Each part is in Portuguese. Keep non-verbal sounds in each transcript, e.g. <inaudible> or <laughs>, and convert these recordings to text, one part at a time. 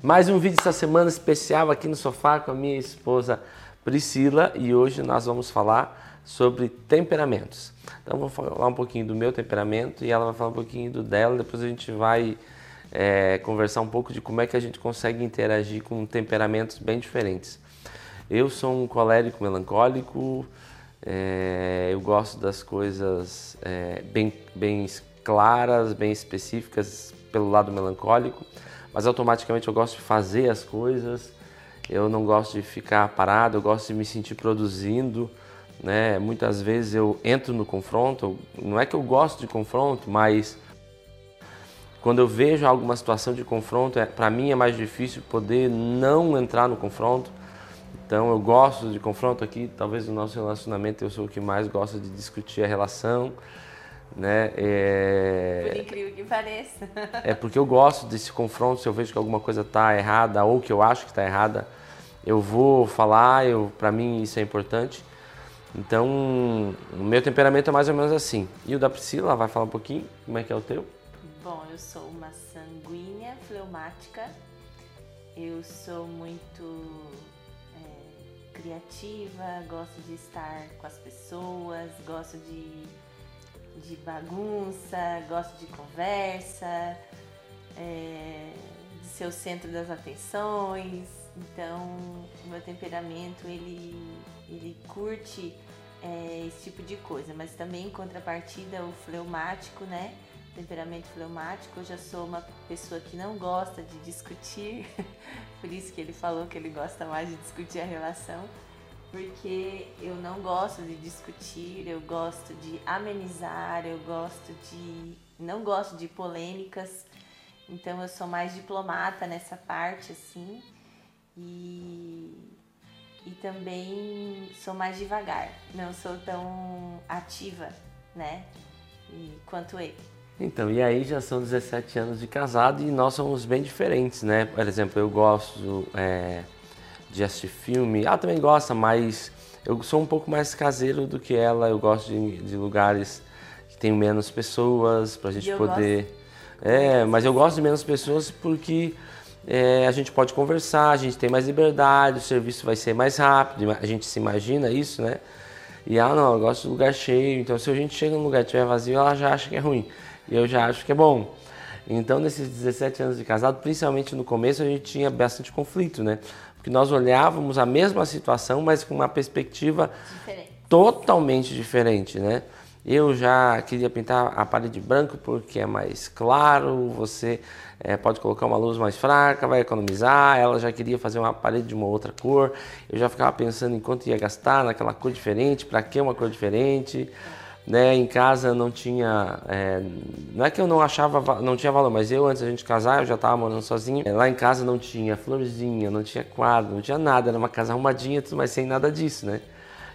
Mais um vídeo essa semana especial aqui no sofá com a minha esposa Priscila e hoje nós vamos falar sobre temperamentos. Então vou falar um pouquinho do meu temperamento e ela vai falar um pouquinho do dela, depois a gente vai é, conversar um pouco de como é que a gente consegue interagir com temperamentos bem diferentes. Eu sou um colérico melancólico, é, eu gosto das coisas é, bem, bem claras, bem específicas pelo lado melancólico mas automaticamente eu gosto de fazer as coisas, eu não gosto de ficar parado, eu gosto de me sentir produzindo. Né? Muitas vezes eu entro no confronto, não é que eu gosto de confronto, mas quando eu vejo alguma situação de confronto, é, para mim é mais difícil poder não entrar no confronto. Então eu gosto de confronto aqui, talvez no nosso relacionamento eu sou o que mais gosta de discutir a relação né? É... Por incrível que pareça. é porque eu gosto desse confronto, se eu vejo que alguma coisa está errada ou que eu acho que está errada, eu vou falar, eu, para mim isso é importante. Então, o meu temperamento é mais ou menos assim. E o da Priscila, vai falar um pouquinho como é que é o teu? Bom, eu sou uma sanguínea fleumática. Eu sou muito é, criativa, gosto de estar com as pessoas, gosto de de bagunça, gosto de conversa, é, de ser o centro das atenções. Então, o meu temperamento ele, ele curte é, esse tipo de coisa, mas também em contrapartida o fleumático, né? Temperamento fleumático, eu já sou uma pessoa que não gosta de discutir, <laughs> por isso que ele falou que ele gosta mais de discutir a relação porque eu não gosto de discutir, eu gosto de amenizar, eu gosto de. não gosto de polêmicas, então eu sou mais diplomata nessa parte, assim, e, e também sou mais devagar, não sou tão ativa, né? E, quanto ele. Então, e aí já são 17 anos de casado e nós somos bem diferentes, né? Por exemplo, eu gosto. É de assistir filme. Ela também gosta, mas eu sou um pouco mais caseiro do que ela. Eu gosto de, de lugares que tem menos pessoas para a gente poder. Gosto. É, mas eu gosto de menos pessoas porque é, a gente pode conversar, a gente tem mais liberdade, o serviço vai ser mais rápido, a gente se imagina isso, né? E ela não, eu gosto de lugar cheio, então se a gente chega num lugar e estiver vazio, ela já acha que é ruim. E eu já acho que é bom. Então, nesses 17 anos de casado, principalmente no começo, a gente tinha bastante conflito, né? Porque nós olhávamos a mesma situação, mas com uma perspectiva diferente. totalmente diferente, né? Eu já queria pintar a parede branco porque é mais claro, você é, pode colocar uma luz mais fraca, vai economizar. Ela já queria fazer uma parede de uma outra cor. Eu já ficava pensando em quanto ia gastar naquela cor diferente, para que uma cor diferente. É né? Em casa não tinha, é, não é que eu não achava, não tinha valor, mas eu antes da gente casar eu já estava morando sozinho. Lá em casa não tinha florzinha, não tinha quadro, não tinha nada, era uma casa arrumadinha, mas sem nada disso, né?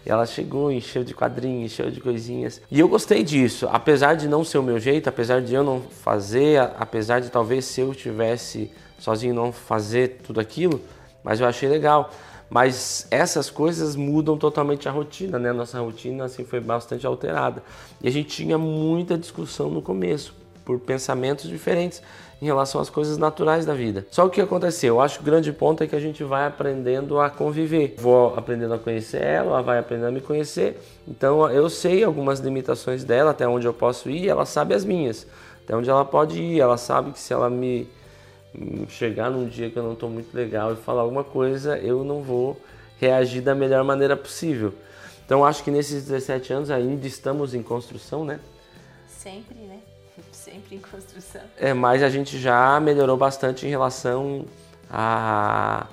E ela chegou, encheu de quadrinhos, encheu de coisinhas. E eu gostei disso, apesar de não ser o meu jeito, apesar de eu não fazer, apesar de talvez se eu tivesse sozinho não fazer tudo aquilo, mas eu achei legal. Mas essas coisas mudam totalmente a rotina, né? Nossa rotina assim foi bastante alterada. E a gente tinha muita discussão no começo por pensamentos diferentes em relação às coisas naturais da vida. Só o que aconteceu? Eu acho que o grande ponto é que a gente vai aprendendo a conviver. Vou aprendendo a conhecer ela, ela vai aprendendo a me conhecer. Então eu sei algumas limitações dela, até onde eu posso ir, ela sabe as minhas. Até onde ela pode ir, ela sabe que se ela me chegar num dia que eu não estou muito legal e falar alguma coisa, eu não vou reagir da melhor maneira possível. Então acho que nesses 17 anos ainda estamos em construção, né? Sempre, né? <laughs> Sempre em construção. É, mas a gente já melhorou bastante em relação a,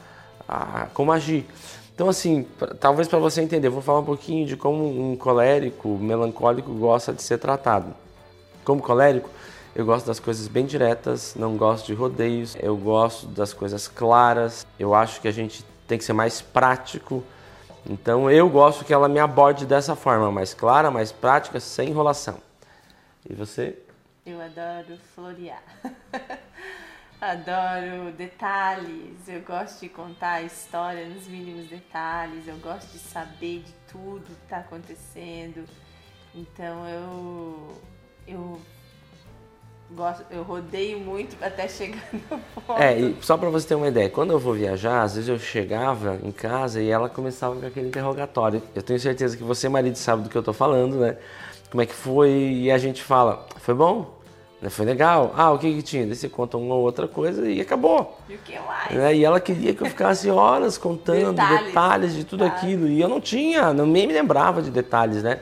a como agir. Então, assim, talvez para você entender, vou falar um pouquinho de como um colérico, melancólico gosta de ser tratado. Como colérico, eu gosto das coisas bem diretas, não gosto de rodeios, eu gosto das coisas claras. Eu acho que a gente tem que ser mais prático. Então eu gosto que ela me aborde dessa forma, mais clara, mais prática, sem enrolação. E você? Eu adoro florear. <laughs> adoro detalhes. Eu gosto de contar a história nos mínimos detalhes. Eu gosto de saber de tudo que está acontecendo. Então eu gosto, eu rodeio muito até chegar <laughs> no ponto. É, e só para você ter uma ideia, quando eu vou viajar, às vezes eu chegava em casa e ela começava com aquele interrogatório. Eu tenho certeza que você, marido, sabe do que eu tô falando, né? Como é que foi? E a gente fala, foi bom? Né, foi legal? Ah, o que que tinha? Daí você conta uma ou outra coisa e acabou. E o que mais? Né? E ela queria que eu ficasse horas contando detalhes, detalhes de tudo detalhes. aquilo. E eu não tinha, não, nem me lembrava de detalhes, né?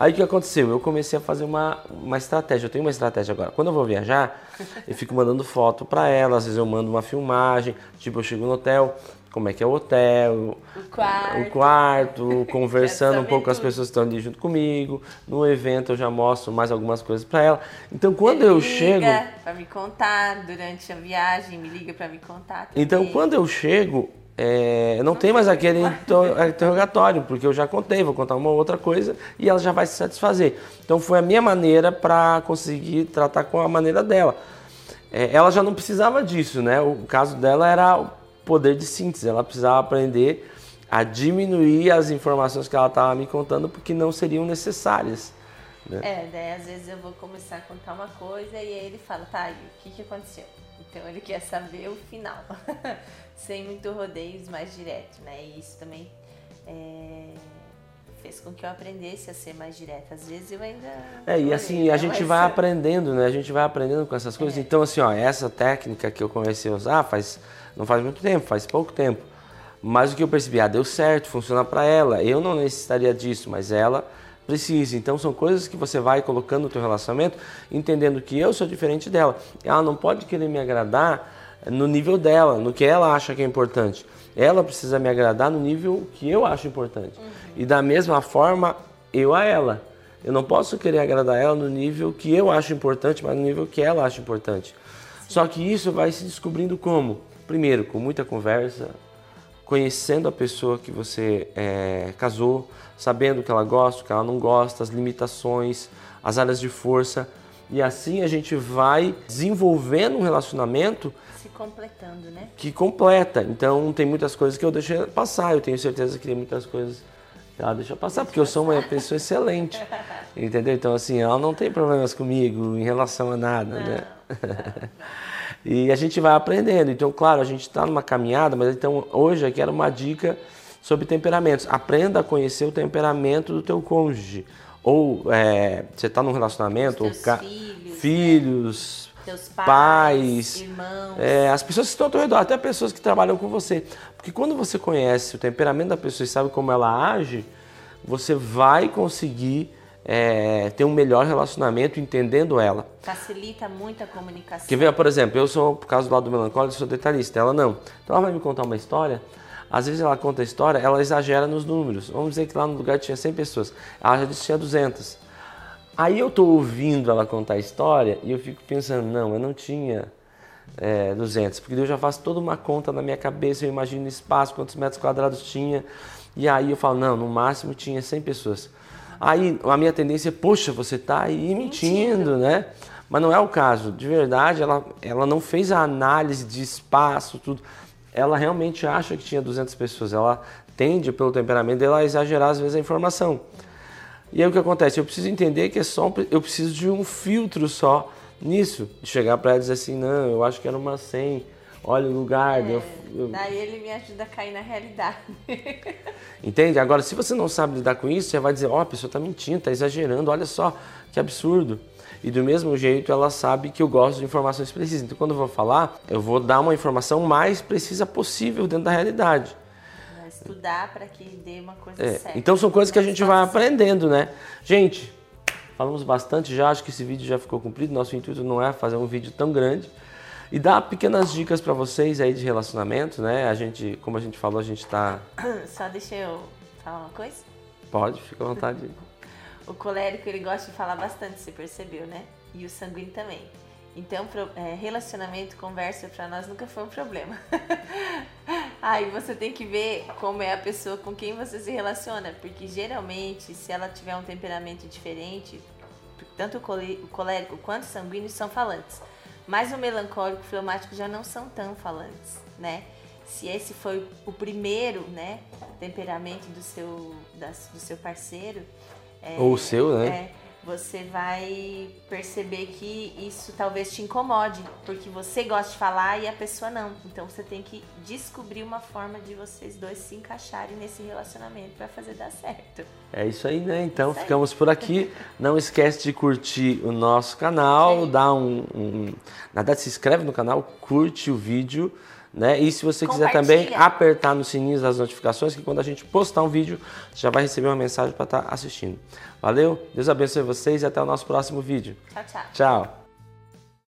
Aí o que aconteceu? Eu comecei a fazer uma, uma estratégia. Eu tenho uma estratégia agora. Quando eu vou viajar, eu fico mandando foto para ela. Às vezes eu mando uma filmagem. Tipo, eu chego no hotel, como é que é o hotel, o quarto, o quarto conversando um pouco com as pessoas que estão ali junto comigo. No evento eu já mostro mais algumas coisas para ela. Então quando Ele eu liga chego, para me contar durante a viagem, me liga para me contar. Também. Então quando eu chego, é, não tem mais aquele interrogatório, porque eu já contei, vou contar uma outra coisa e ela já vai se satisfazer. Então foi a minha maneira para conseguir tratar com a maneira dela. É, ela já não precisava disso, né? O caso dela era o poder de síntese, ela precisava aprender a diminuir as informações que ela estava me contando porque não seriam necessárias. Né? É, daí às vezes eu vou começar a contar uma coisa e aí ele fala, tá, o que, que aconteceu? Então ele quer saber o final. <laughs> sem muito rodeios, mais direto, né? E isso também é, fez com que eu aprendesse a ser mais direta. Às vezes eu ainda. É, e assim, a gente vai aprendendo, né? A gente vai aprendendo com essas coisas. É. Então, assim, ó, essa técnica que eu comecei a usar faz, não faz muito tempo, faz pouco tempo. Mas o que eu percebi, ah, deu certo, funciona para ela. Eu não necessitaria disso, mas ela precisa. Então são coisas que você vai colocando no teu relacionamento, entendendo que eu sou diferente dela. Ela não pode querer me agradar no nível dela, no que ela acha que é importante. Ela precisa me agradar no nível que eu acho importante. Uhum. E da mesma forma, eu a ela. Eu não posso querer agradar ela no nível que eu acho importante, mas no nível que ela acha importante. Sim. Só que isso vai se descobrindo como? Primeiro, com muita conversa, conhecendo a pessoa que você é, casou, sabendo o que ela gosta, o que ela não gosta, as limitações, as áreas de força. E assim a gente vai desenvolvendo um relacionamento se completando, né? Que completa. Então tem muitas coisas que eu deixei passar. Eu tenho certeza que tem muitas coisas que ela deixa passar, porque eu sou uma pessoa excelente. Entendeu? Então, assim, ela não tem problemas comigo em relação a nada, não, né? Não, <laughs> e a gente vai aprendendo. Então, claro, a gente está numa caminhada, mas então hoje aqui era uma dica sobre temperamentos. Aprenda a conhecer o temperamento do teu cônjuge. Ou é, você está num relacionamento, ou filhos, filhos né? Teus pais, pais irmãos. É, as pessoas que estão ao teu redor, até pessoas que trabalham com você. Porque quando você conhece o temperamento da pessoa e sabe como ela age, você vai conseguir é, ter um melhor relacionamento entendendo ela. Facilita muito a comunicação. Quer ver, por exemplo, eu sou, por causa do lado do melancólico, sou detalhista, ela não. Então ela vai me contar uma história, às vezes ela conta a história, ela exagera nos números. Vamos dizer que lá no lugar tinha 100 pessoas, ela já disse que tinha 200. Aí eu tô ouvindo ela contar a história e eu fico pensando, não, eu não tinha é, 200, porque eu já faço toda uma conta na minha cabeça, eu imagino o espaço, quantos metros quadrados tinha, e aí eu falo, não, no máximo tinha 100 pessoas. Aí a minha tendência é, poxa, você está aí mentindo, mentindo, né? Mas não é o caso. De verdade, ela, ela não fez a análise de espaço, tudo. Ela realmente acha que tinha 200 pessoas. Ela tende, pelo temperamento dela, a exagerar às vezes a informação. E aí o que acontece? Eu preciso entender que é só um, eu preciso de um filtro só nisso. De chegar para ela e dizer assim, não, eu acho que era uma 100, olha o lugar. É, eu, eu... Daí ele me ajuda a cair na realidade. <laughs> Entende? Agora, se você não sabe lidar com isso, você vai dizer, ó, oh, a pessoa está mentindo, está exagerando, olha só, que absurdo. E do mesmo jeito ela sabe que eu gosto de informações precisas. Então quando eu vou falar, eu vou dar uma informação mais precisa possível dentro da realidade estudar para que dê uma coisa é, certa. Então são coisas que a gente vai aprendendo, né? Gente, falamos bastante já, acho que esse vídeo já ficou cumprido. Nosso intuito não é fazer um vídeo tão grande e dar pequenas dicas para vocês aí de relacionamento, né? A gente, como a gente falou, a gente está <coughs> Só deixa eu falar uma coisa? Pode, fica à vontade. <laughs> o colérico ele gosta de falar bastante, você percebeu, né? E o sanguíneo também. Então, é, relacionamento, conversa para nós nunca foi um problema. <laughs> Aí você tem que ver como é a pessoa com quem você se relaciona, porque geralmente, se ela tiver um temperamento diferente, tanto o colérico quanto o sanguíneo são falantes. Mas o melancólico e o fleumático já não são tão falantes, né? Se esse foi o primeiro, né, temperamento do seu, da, do seu parceiro. É, Ou o seu, né? É, você vai perceber que isso talvez te incomode, porque você gosta de falar e a pessoa não. Então você tem que descobrir uma forma de vocês dois se encaixarem nesse relacionamento para fazer dar certo. É isso aí, né? Então ficamos por aqui. Não esquece de curtir o nosso canal, Sim. dá um, um, na verdade se inscreve no canal, curte o vídeo. Né? E se você quiser também apertar no sininho das notificações, que quando a gente postar um vídeo, você já vai receber uma mensagem para estar tá assistindo. Valeu, Deus abençoe vocês e até o nosso próximo vídeo. Tchau, tchau. Tchau.